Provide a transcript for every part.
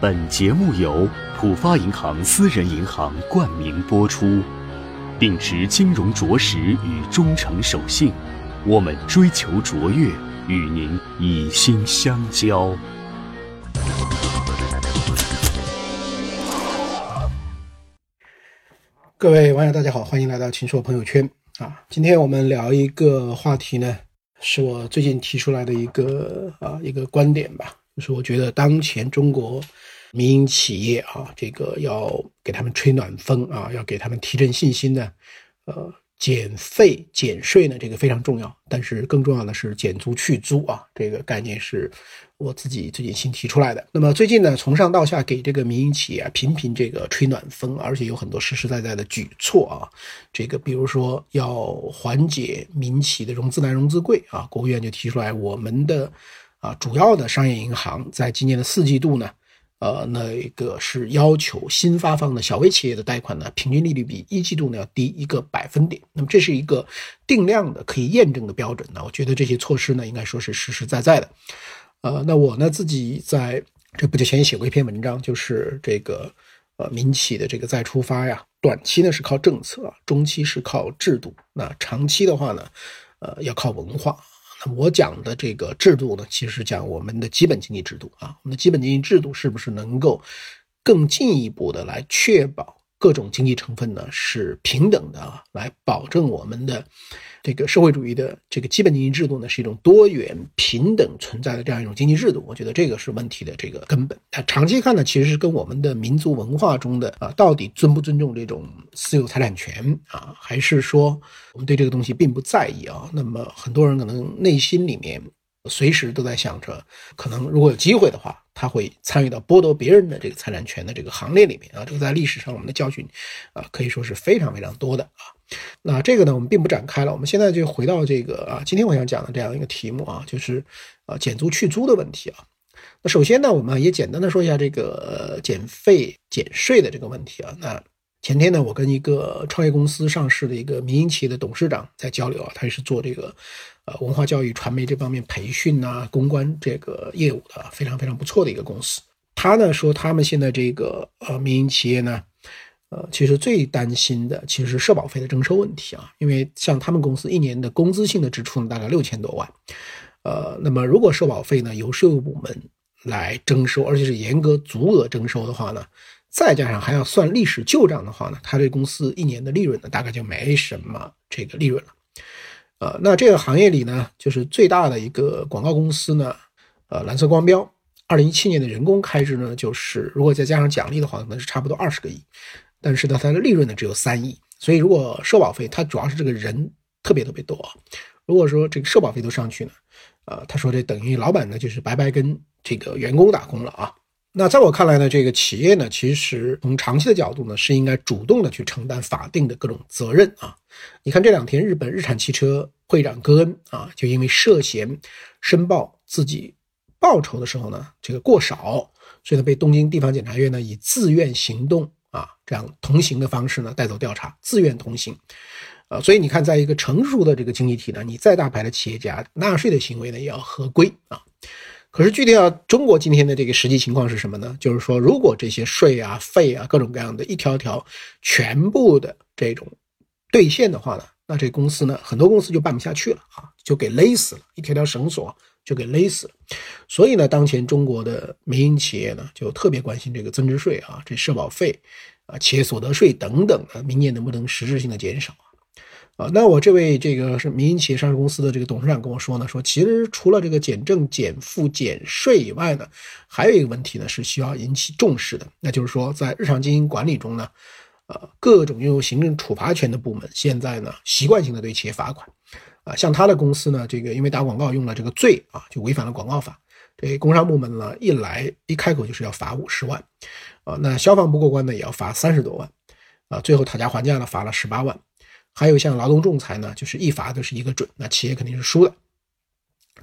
本节目由浦发银行私人银行冠名播出，秉持金融着实与忠诚守信，我们追求卓越，与您以心相交。各位网友，大家好，欢迎来到秦朔朋友圈啊！今天我们聊一个话题呢，是我最近提出来的一个啊一个观点吧。就是我觉得当前中国民营企业啊，这个要给他们吹暖风啊，要给他们提振信心呢，呃，减费减税呢，这个非常重要。但是更重要的是减租去租啊，这个概念是我自己最近新提出来的。那么最近呢，从上到下给这个民营企业频频这个吹暖风，而且有很多实实在在的举措啊。这个比如说要缓解民企的融资难、融资贵啊，国务院就提出来我们的。啊，主要的商业银行在今年的四季度呢，呃，那个是要求新发放的小微企业的贷款呢，平均利率比一季度呢要低一个百分点。那么这是一个定量的、可以验证的标准呢。我觉得这些措施呢，应该说是实实在在的。呃，那我呢自己在这不久前也写过一篇文章，就是这个呃民企的这个再出发呀，短期呢是靠政策，中期是靠制度，那长期的话呢，呃，要靠文化。那我讲的这个制度呢，其实讲我们的基本经济制度啊，我们的基本经济制度是不是能够更进一步的来确保？各种经济成分呢是平等的啊，来保证我们的这个社会主义的这个基本经济制度呢是一种多元平等存在的这样一种经济制度。我觉得这个是问题的这个根本。它长期看呢，其实是跟我们的民族文化中的啊，到底尊不尊重这种私有财产权啊，还是说我们对这个东西并不在意啊？那么很多人可能内心里面。随时都在想着，可能如果有机会的话，他会参与到剥夺别人的这个财产权的这个行列里面啊。这个在历史上我们的教训啊，可以说是非常非常多的啊。那这个呢，我们并不展开了。我们现在就回到这个啊，今天我想讲的这样一个题目啊，就是啊减租去租的问题啊。那首先呢，我们也简单的说一下这个减费减税的这个问题啊。那前天呢，我跟一个创业公司上市的一个民营企业的董事长在交流啊，他也是做这个。呃，文化教育、传媒这方面培训呐，公关这个业务的非常非常不错的一个公司。他呢说，他们现在这个呃民营企业呢，呃，其实最担心的其实是社保费的征收问题啊。因为像他们公司一年的工资性的支出呢，大概六千多万。呃，那么如果社保费呢由税务部门来征收，而且是严格足额征收的话呢，再加上还要算历史旧账的话呢，他这公司一年的利润呢，大概就没什么这个利润了。呃，那这个行业里呢，就是最大的一个广告公司呢，呃，蓝色光标，二零一七年的人工开支呢，就是如果再加上奖励的话，可能是差不多二十个亿，但是呢，它的利润呢只有三亿，所以如果社保费，它主要是这个人特别特别多，如果说这个社保费都上去呢，呃，他说这等于老板呢就是白白跟这个员工打工了啊。那在我看来呢，这个企业呢，其实从长期的角度呢，是应该主动的去承担法定的各种责任啊。你看这两天，日本日产汽车会长戈恩啊，就因为涉嫌申报自己报酬的时候呢，这个过少，所以呢，被东京地方检察院呢以自愿行动啊这样同行的方式呢带走调查，自愿同行。啊，所以你看，在一个成熟的这个经济体呢，你再大牌的企业家纳税的行为呢，也要合规啊。可是具体到中国今天的这个实际情况是什么呢？就是说，如果这些税啊、费啊、各种各样的一条条全部的这种兑现的话呢，那这公司呢，很多公司就办不下去了啊，就给勒死了，一条条绳索就给勒死了。所以呢，当前中国的民营企业呢，就特别关心这个增值税啊、这社保费啊、企业所得税等等的，明年能不能实质性的减少。啊，那我这位这个是民营企业上市公司的这个董事长跟我说呢，说其实除了这个减政、减负、减税以外呢，还有一个问题呢是需要引起重视的，那就是说在日常经营管理中呢，呃，各种拥有行政处罚权的部门现在呢习惯性的对企业罚款，啊，像他的公司呢，这个因为打广告用了这个罪啊，就违反了广告法，这工商部门呢一来一开口就是要罚五十万，啊，那消防不过关呢也要罚三十多万，啊，最后讨价还价呢罚了十八万。还有像劳动仲裁呢，就是一罚都是一个准，那企业肯定是输的。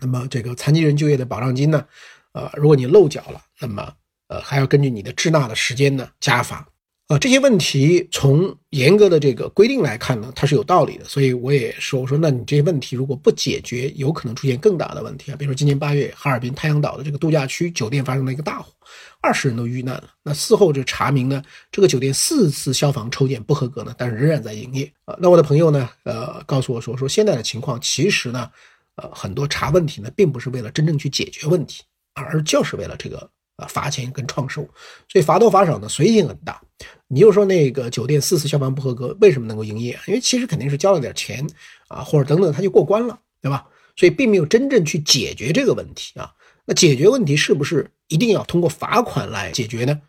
那么这个残疾人就业的保障金呢，呃，如果你漏缴了，那么呃还要根据你的滞纳的时间呢加罚。啊，这些问题从严格的这个规定来看呢，它是有道理的。所以我也说，我说那你这些问题如果不解决，有可能出现更大的问题啊。比如说今年八月，哈尔滨太阳岛的这个度假区酒店发生了一个大火，二十人都遇难了。那事后就查明呢，这个酒店四次消防抽检不合格呢，但是仍然在营业啊。那我的朋友呢，呃，告诉我说，说现在的情况其实呢，呃，很多查问题呢，并不是为了真正去解决问题，而就是为了这个啊罚钱跟创收，所以罚多罚少呢，随意性很大。你又说那个酒店四次消防不合格，为什么能够营业？因为其实肯定是交了点钱啊，或者等等，他就过关了，对吧？所以并没有真正去解决这个问题啊。那解决问题是不是一定要通过罚款来解决呢？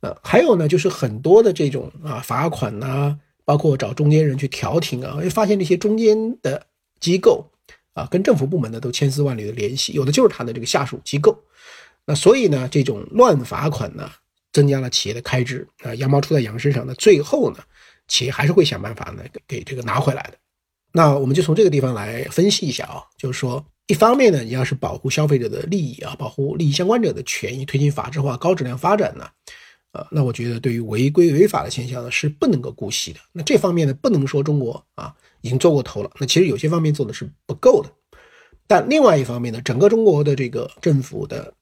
呃，还有呢，就是很多的这种啊罚款呐，包括找中间人去调停啊，会发现这些中间的机构啊，跟政府部门呢都千丝万缕的联系，有的就是他的这个下属机构。那所以呢，这种乱罚款呢，增加了企业的开支啊，羊毛出在羊身上呢，最后呢，企业还是会想办法呢给这个拿回来的。那我们就从这个地方来分析一下啊，就是说。一方面呢，你要是保护消费者的利益啊，保护利益相关者的权益，推进法治化、高质量发展呢，呃，那我觉得对于违规违法的现象呢，是不能够姑息的。那这方面呢，不能说中国啊已经做过头了，那其实有些方面做的是不够的。但另外一方面呢，整个中国的这个政府的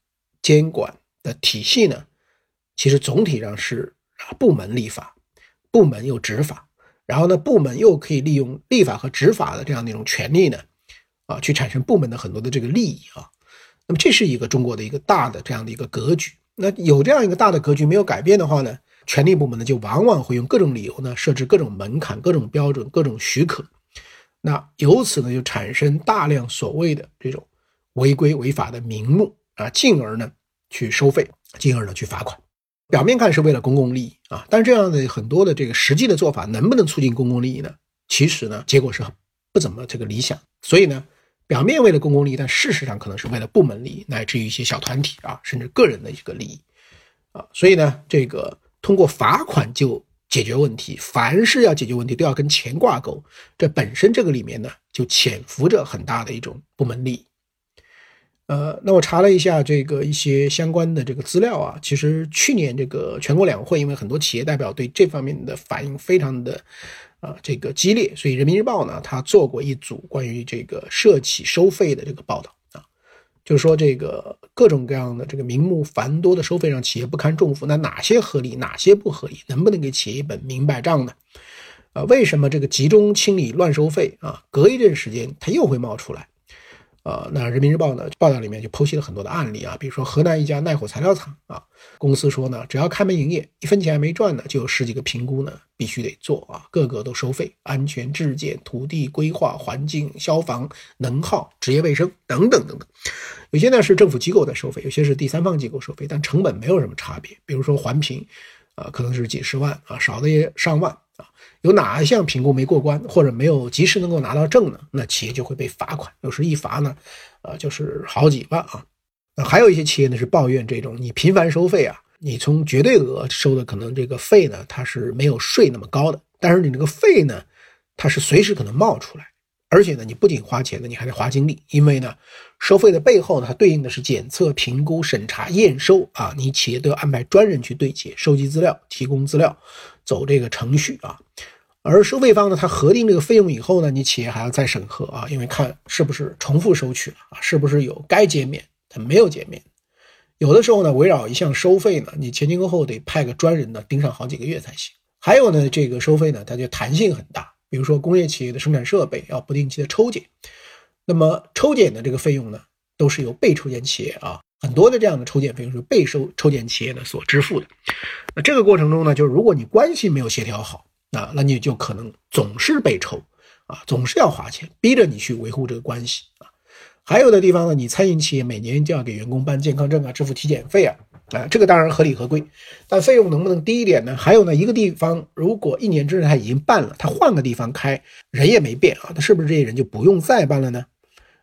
监管的体系呢，其实总体上是啊部门立法，部门又执法，然后呢，部门又可以利用立法和执法的这样的一种权利呢。啊，去产生部门的很多的这个利益啊，那么这是一个中国的一个大的这样的一个格局。那有这样一个大的格局没有改变的话呢，权力部门呢就往往会用各种理由呢设置各种门槛、各种标准、各种许可，那由此呢就产生大量所谓的这种违规违法的名目啊，进而呢去收费，进而呢去罚款。表面看是为了公共利益啊，但是这样的很多的这个实际的做法能不能促进公共利益呢？其实呢结果是很不怎么这个理想，所以呢。表面为了公共利益，但事实上可能是为了部门利益，乃至于一些小团体啊，甚至个人的一个利益，啊，所以呢，这个通过罚款就解决问题，凡是要解决问题都要跟钱挂钩，这本身这个里面呢，就潜伏着很大的一种部门利益。呃，那我查了一下这个一些相关的这个资料啊，其实去年这个全国两会，因为很多企业代表对这方面的反应非常的。啊，这个激烈，所以人民日报呢，他做过一组关于这个涉企收费的这个报道啊，就是说这个各种各样的这个名目繁多的收费让企业不堪重负，那哪些合理，哪些不合理，能不能给企业一本明白账呢？啊，为什么这个集中清理乱收费啊，隔一阵时间它又会冒出来？呃，那人民日报呢报道里面就剖析了很多的案例啊，比如说河南一家耐火材料厂啊，公司说呢，只要开门营业，一分钱还没赚呢，就有十几个评估呢必须得做啊，个个都收费，安全质检、土地规划、环境、消防、能耗、职业卫生等等等等。有些呢是政府机构在收费，有些是第三方机构收费，但成本没有什么差别。比如说环评，啊，可能是几十万啊，少的也上万。啊有哪一项评估没过关，或者没有及时能够拿到证呢？那企业就会被罚款，有时一罚呢，呃，就是好几万啊。那还有一些企业呢是抱怨这种你频繁收费啊，你从绝对额收的可能这个费呢，它是没有税那么高的，但是你这个费呢，它是随时可能冒出来，而且呢，你不仅花钱呢，你还得花精力，因为呢，收费的背后呢，它对应的是检测、评估、审查、验收啊，你企业都要安排专人去对接、收集资料、提供资料。走这个程序啊，而收费方呢，他核定这个费用以后呢，你企业还要再审核啊，因为看是不是重复收取了啊，是不是有该减免他没有减免，有的时候呢，围绕一项收费呢，你前前后后得派个专人呢盯上好几个月才行。还有呢，这个收费呢，它就弹性很大，比如说工业企业的生产设备要不定期的抽检，那么抽检的这个费用呢，都是由被抽检企业啊。很多的这样的抽检费用是被收抽检企业呢所支付的，那这个过程中呢，就是如果你关系没有协调好啊，那你就可能总是被抽啊，总是要花钱，逼着你去维护这个关系啊。还有的地方呢，你餐饮企业每年就要给员工办健康证啊，支付体检费啊，啊，这个当然合理合规，但费用能不能低一点呢？还有呢，一个地方如果一年之内他已经办了，他换个地方开，人也没变啊，那是不是这些人就不用再办了呢？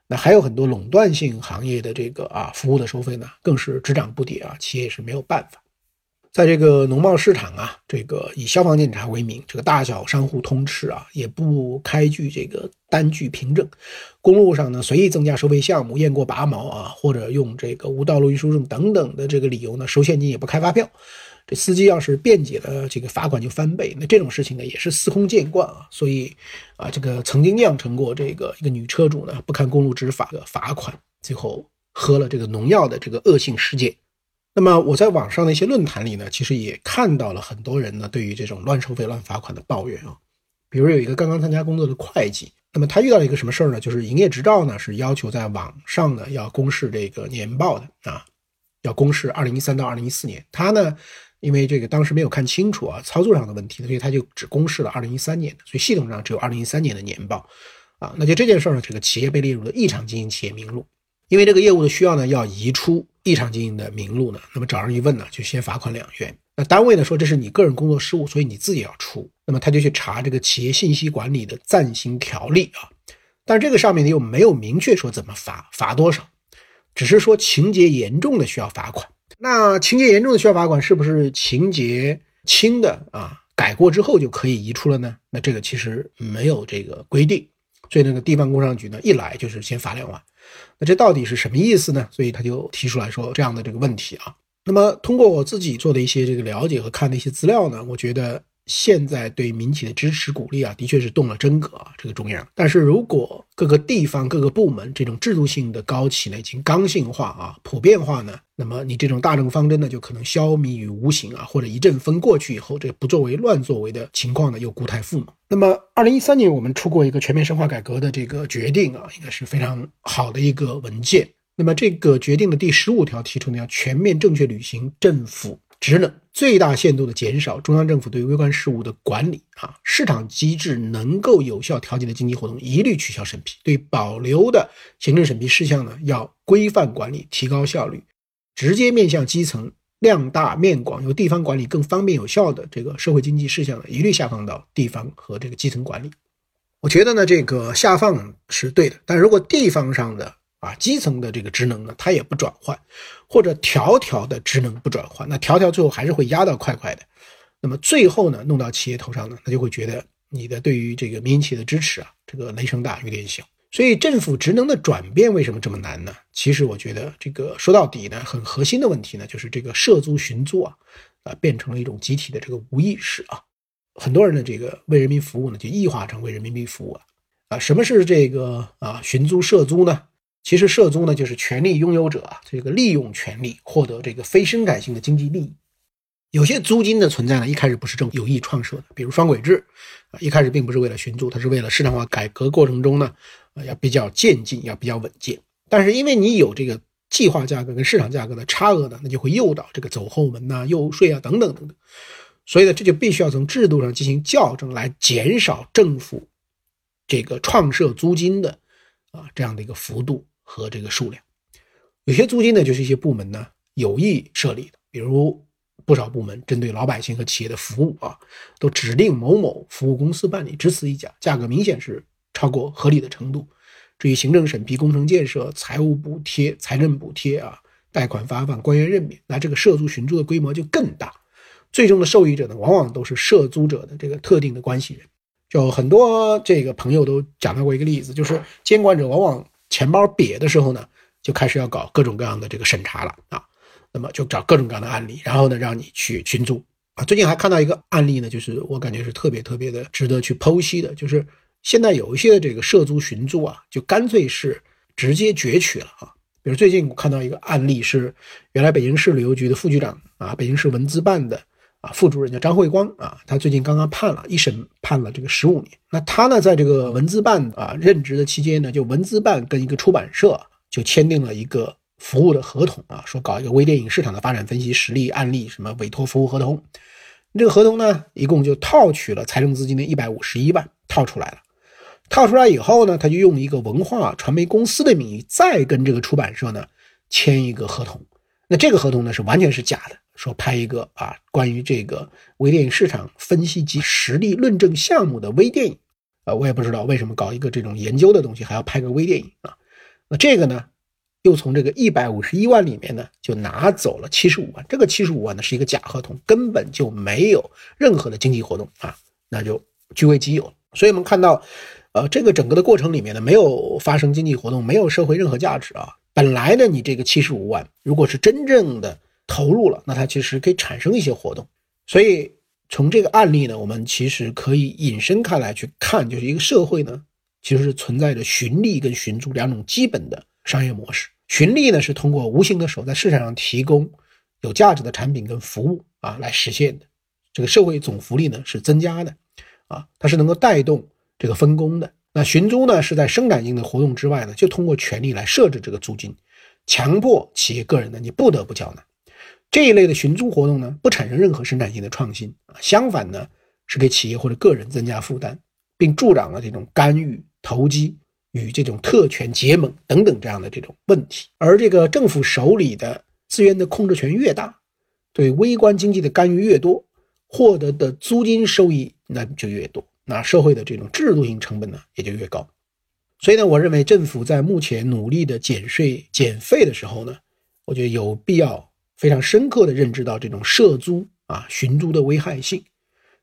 那还有很多垄断性行业的这个啊服务的收费呢，更是只涨不跌啊，企业也是没有办法。在这个农贸市场啊，这个以消防检查为名，这个大小商户通吃啊，也不开具这个单据凭证，公路上呢随意增加收费项目，验过拔毛啊，或者用这个无道路运输证等等的这个理由呢收现金也不开发票。这司机要是辩解了，这个罚款就翻倍。那这种事情呢，也是司空见惯啊。所以，啊，这个曾经酿成过这个一个女车主呢，不看公路执法的罚款，最后喝了这个农药的这个恶性事件。那么我在网上的一些论坛里呢，其实也看到了很多人呢对于这种乱收费、乱罚款的抱怨啊。比如有一个刚刚参加工作的会计，那么他遇到了一个什么事儿呢？就是营业执照呢是要求在网上呢要公示这个年报的啊，要公示二零一三到二零一四年。他呢因为这个当时没有看清楚啊操作上的问题，所以他就只公示了二零一三年的，所以系统上只有二零一三年的年报啊。那就这件事儿呢，这个企业被列入了异常经营企业名录，因为这个业务的需要呢要移出异常经营的名录呢，那么找人一问呢，就先罚款两元。那单位呢说这是你个人工作失误，所以你自己要出。那么他就去查这个企业信息管理的暂行条例啊，但这个上面呢又没有明确说怎么罚，罚多少，只是说情节严重的需要罚款。那情节严重的需要罚款，是不是情节轻的啊改过之后就可以移出了呢？那这个其实没有这个规定，所以那个地方工商局呢一来就是先罚两万。那这到底是什么意思呢？所以他就提出来说这样的这个问题啊。那么，通过我自己做的一些这个了解和看的一些资料呢，我觉得现在对民企的支持鼓励啊，的确是动了真格啊，这个中央。但是如果各个地方各个部门这种制度性的高企呢，已经刚性化啊、普遍化呢，那么你这种大政方针呢，就可能消弭于无形啊，或者一阵风过去以后，这不作为乱作为的情况呢，又固态复萌。那么，二零一三年我们出过一个全面深化改革的这个决定啊，应该是非常好的一个文件。那么这个决定的第十五条提出呢，要全面正确履行政府职能，最大限度的减少中央政府对微观事务的管理啊，市场机制能够有效调节的经济活动一律取消审批，对保留的行政审批事项呢，要规范管理，提高效率，直接面向基层，量大面广，由地方管理更方便有效的这个社会经济事项呢，一律下放到地方和这个基层管理。我觉得呢，这个下放是对的，但如果地方上的。啊，基层的这个职能呢，它也不转换，或者条条的职能不转换，那条条最后还是会压到块块的。那么最后呢，弄到企业头上呢，他就会觉得你的对于这个民营企业的支持啊，这个雷声大雨点小。所以政府职能的转变为什么这么难呢？其实我觉得这个说到底呢，很核心的问题呢，就是这个涉租寻租啊，啊变成了一种集体的这个无意识啊，很多人的这个为人民服务呢，就异化成为人民币服务了啊。什么是这个啊寻租涉租呢？其实涉租呢，就是权利拥有者啊，这个利用权利获得这个非生产性的经济利益。有些租金的存在呢，一开始不是政府有意创设的，比如双轨制啊，一开始并不是为了寻租，它是为了市场化改革过程中呢，啊要比较渐进，要比较稳健。但是因为你有这个计划价格跟市场价格的差额呢，那就会诱导这个走后门呐、诱税啊等等等等。所以呢，这就必须要从制度上进行校正，来减少政府这个创设租金的啊这样的一个幅度。和这个数量，有些租金呢，就是一些部门呢有意设立的，比如不少部门针对老百姓和企业的服务啊，都指定某某服务公司办理，只此一家，价格明显是超过合理的程度。至于行政审批、工程建设、财务补贴、财政补贴啊，贷款发放、官员任免，那这个涉租寻租的规模就更大。最终的受益者呢，往往都是涉租者的这个特定的关系人。就很多这个朋友都讲到过一个例子，就是监管者往往。钱包瘪的时候呢，就开始要搞各种各样的这个审查了啊，那么就找各种各样的案例，然后呢让你去寻租啊。最近还看到一个案例呢，就是我感觉是特别特别的值得去剖析的，就是现在有一些的这个涉租寻租啊，就干脆是直接攫取了啊。比如最近我看到一个案例是，原来北京市旅游局的副局长啊，北京市文资办的。啊，副主任叫张慧光啊，他最近刚刚判了一审，判了这个十五年。那他呢，在这个文资办啊任职的期间呢，就文资办跟一个出版社就签订了一个服务的合同啊，说搞一个微电影市场的发展分析实例案例，什么委托服务合同。这个合同呢，一共就套取了财政资金的一百五十一万，套出来了。套出来以后呢，他就用一个文化传媒公司的名义，再跟这个出版社呢签一个合同。那这个合同呢，是完全是假的。说拍一个啊，关于这个微电影市场分析及实例论证项目的微电影，啊，我也不知道为什么搞一个这种研究的东西还要拍个微电影啊？那这个呢，又从这个一百五十一万里面呢，就拿走了七十五万。这个七十五万呢是一个假合同，根本就没有任何的经济活动啊，那就据为己有。所以我们看到，呃，这个整个的过程里面呢，没有发生经济活动，没有社会任何价值啊。本来呢，你这个七十五万，如果是真正的。投入了，那它其实可以产生一些活动，所以从这个案例呢，我们其实可以引申开来去看，就是一个社会呢，其实是存在着寻利跟寻租两种基本的商业模式。寻利呢是通过无形的手在市场上提供有价值的产品跟服务啊来实现的。这个社会总福利呢是增加的，啊，它是能够带动这个分工的。那寻租呢是在生产性的活动之外呢，就通过权力来设置这个租金，强迫企业个人呢你不得不缴纳。这一类的寻租活动呢不产生任何生产性的创新啊，相反呢是给企业或者个人增加负担，并助长了这种干预、投机与这种特权结盟等等这样的这种问题。而这个政府手里的资源的控制权越大，对微观经济的干预越多。获得的租金收益那就越多，那社会的这种制度性成本呢也就越高。所以呢，我认为政府在目前努力的减税减费的时候呢，我觉得有必要非常深刻的认知到这种涉租啊、寻租的危害性，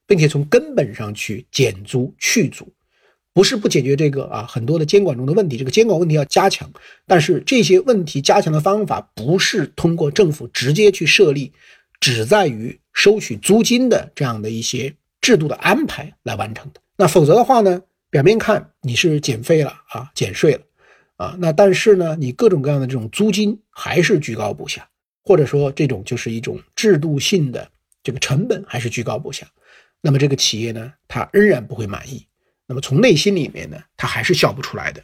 并且从根本上去减租去租，不是不解决这个啊很多的监管中的问题，这个监管问题要加强，但是这些问题加强的方法不是通过政府直接去设立。只在于收取租金的这样的一些制度的安排来完成的。那否则的话呢，表面看你是减费了啊，减税了啊，那但是呢，你各种各样的这种租金还是居高不下，或者说这种就是一种制度性的这个成本还是居高不下。那么这个企业呢，它仍然不会满意。那么从内心里面呢，他还是笑不出来的。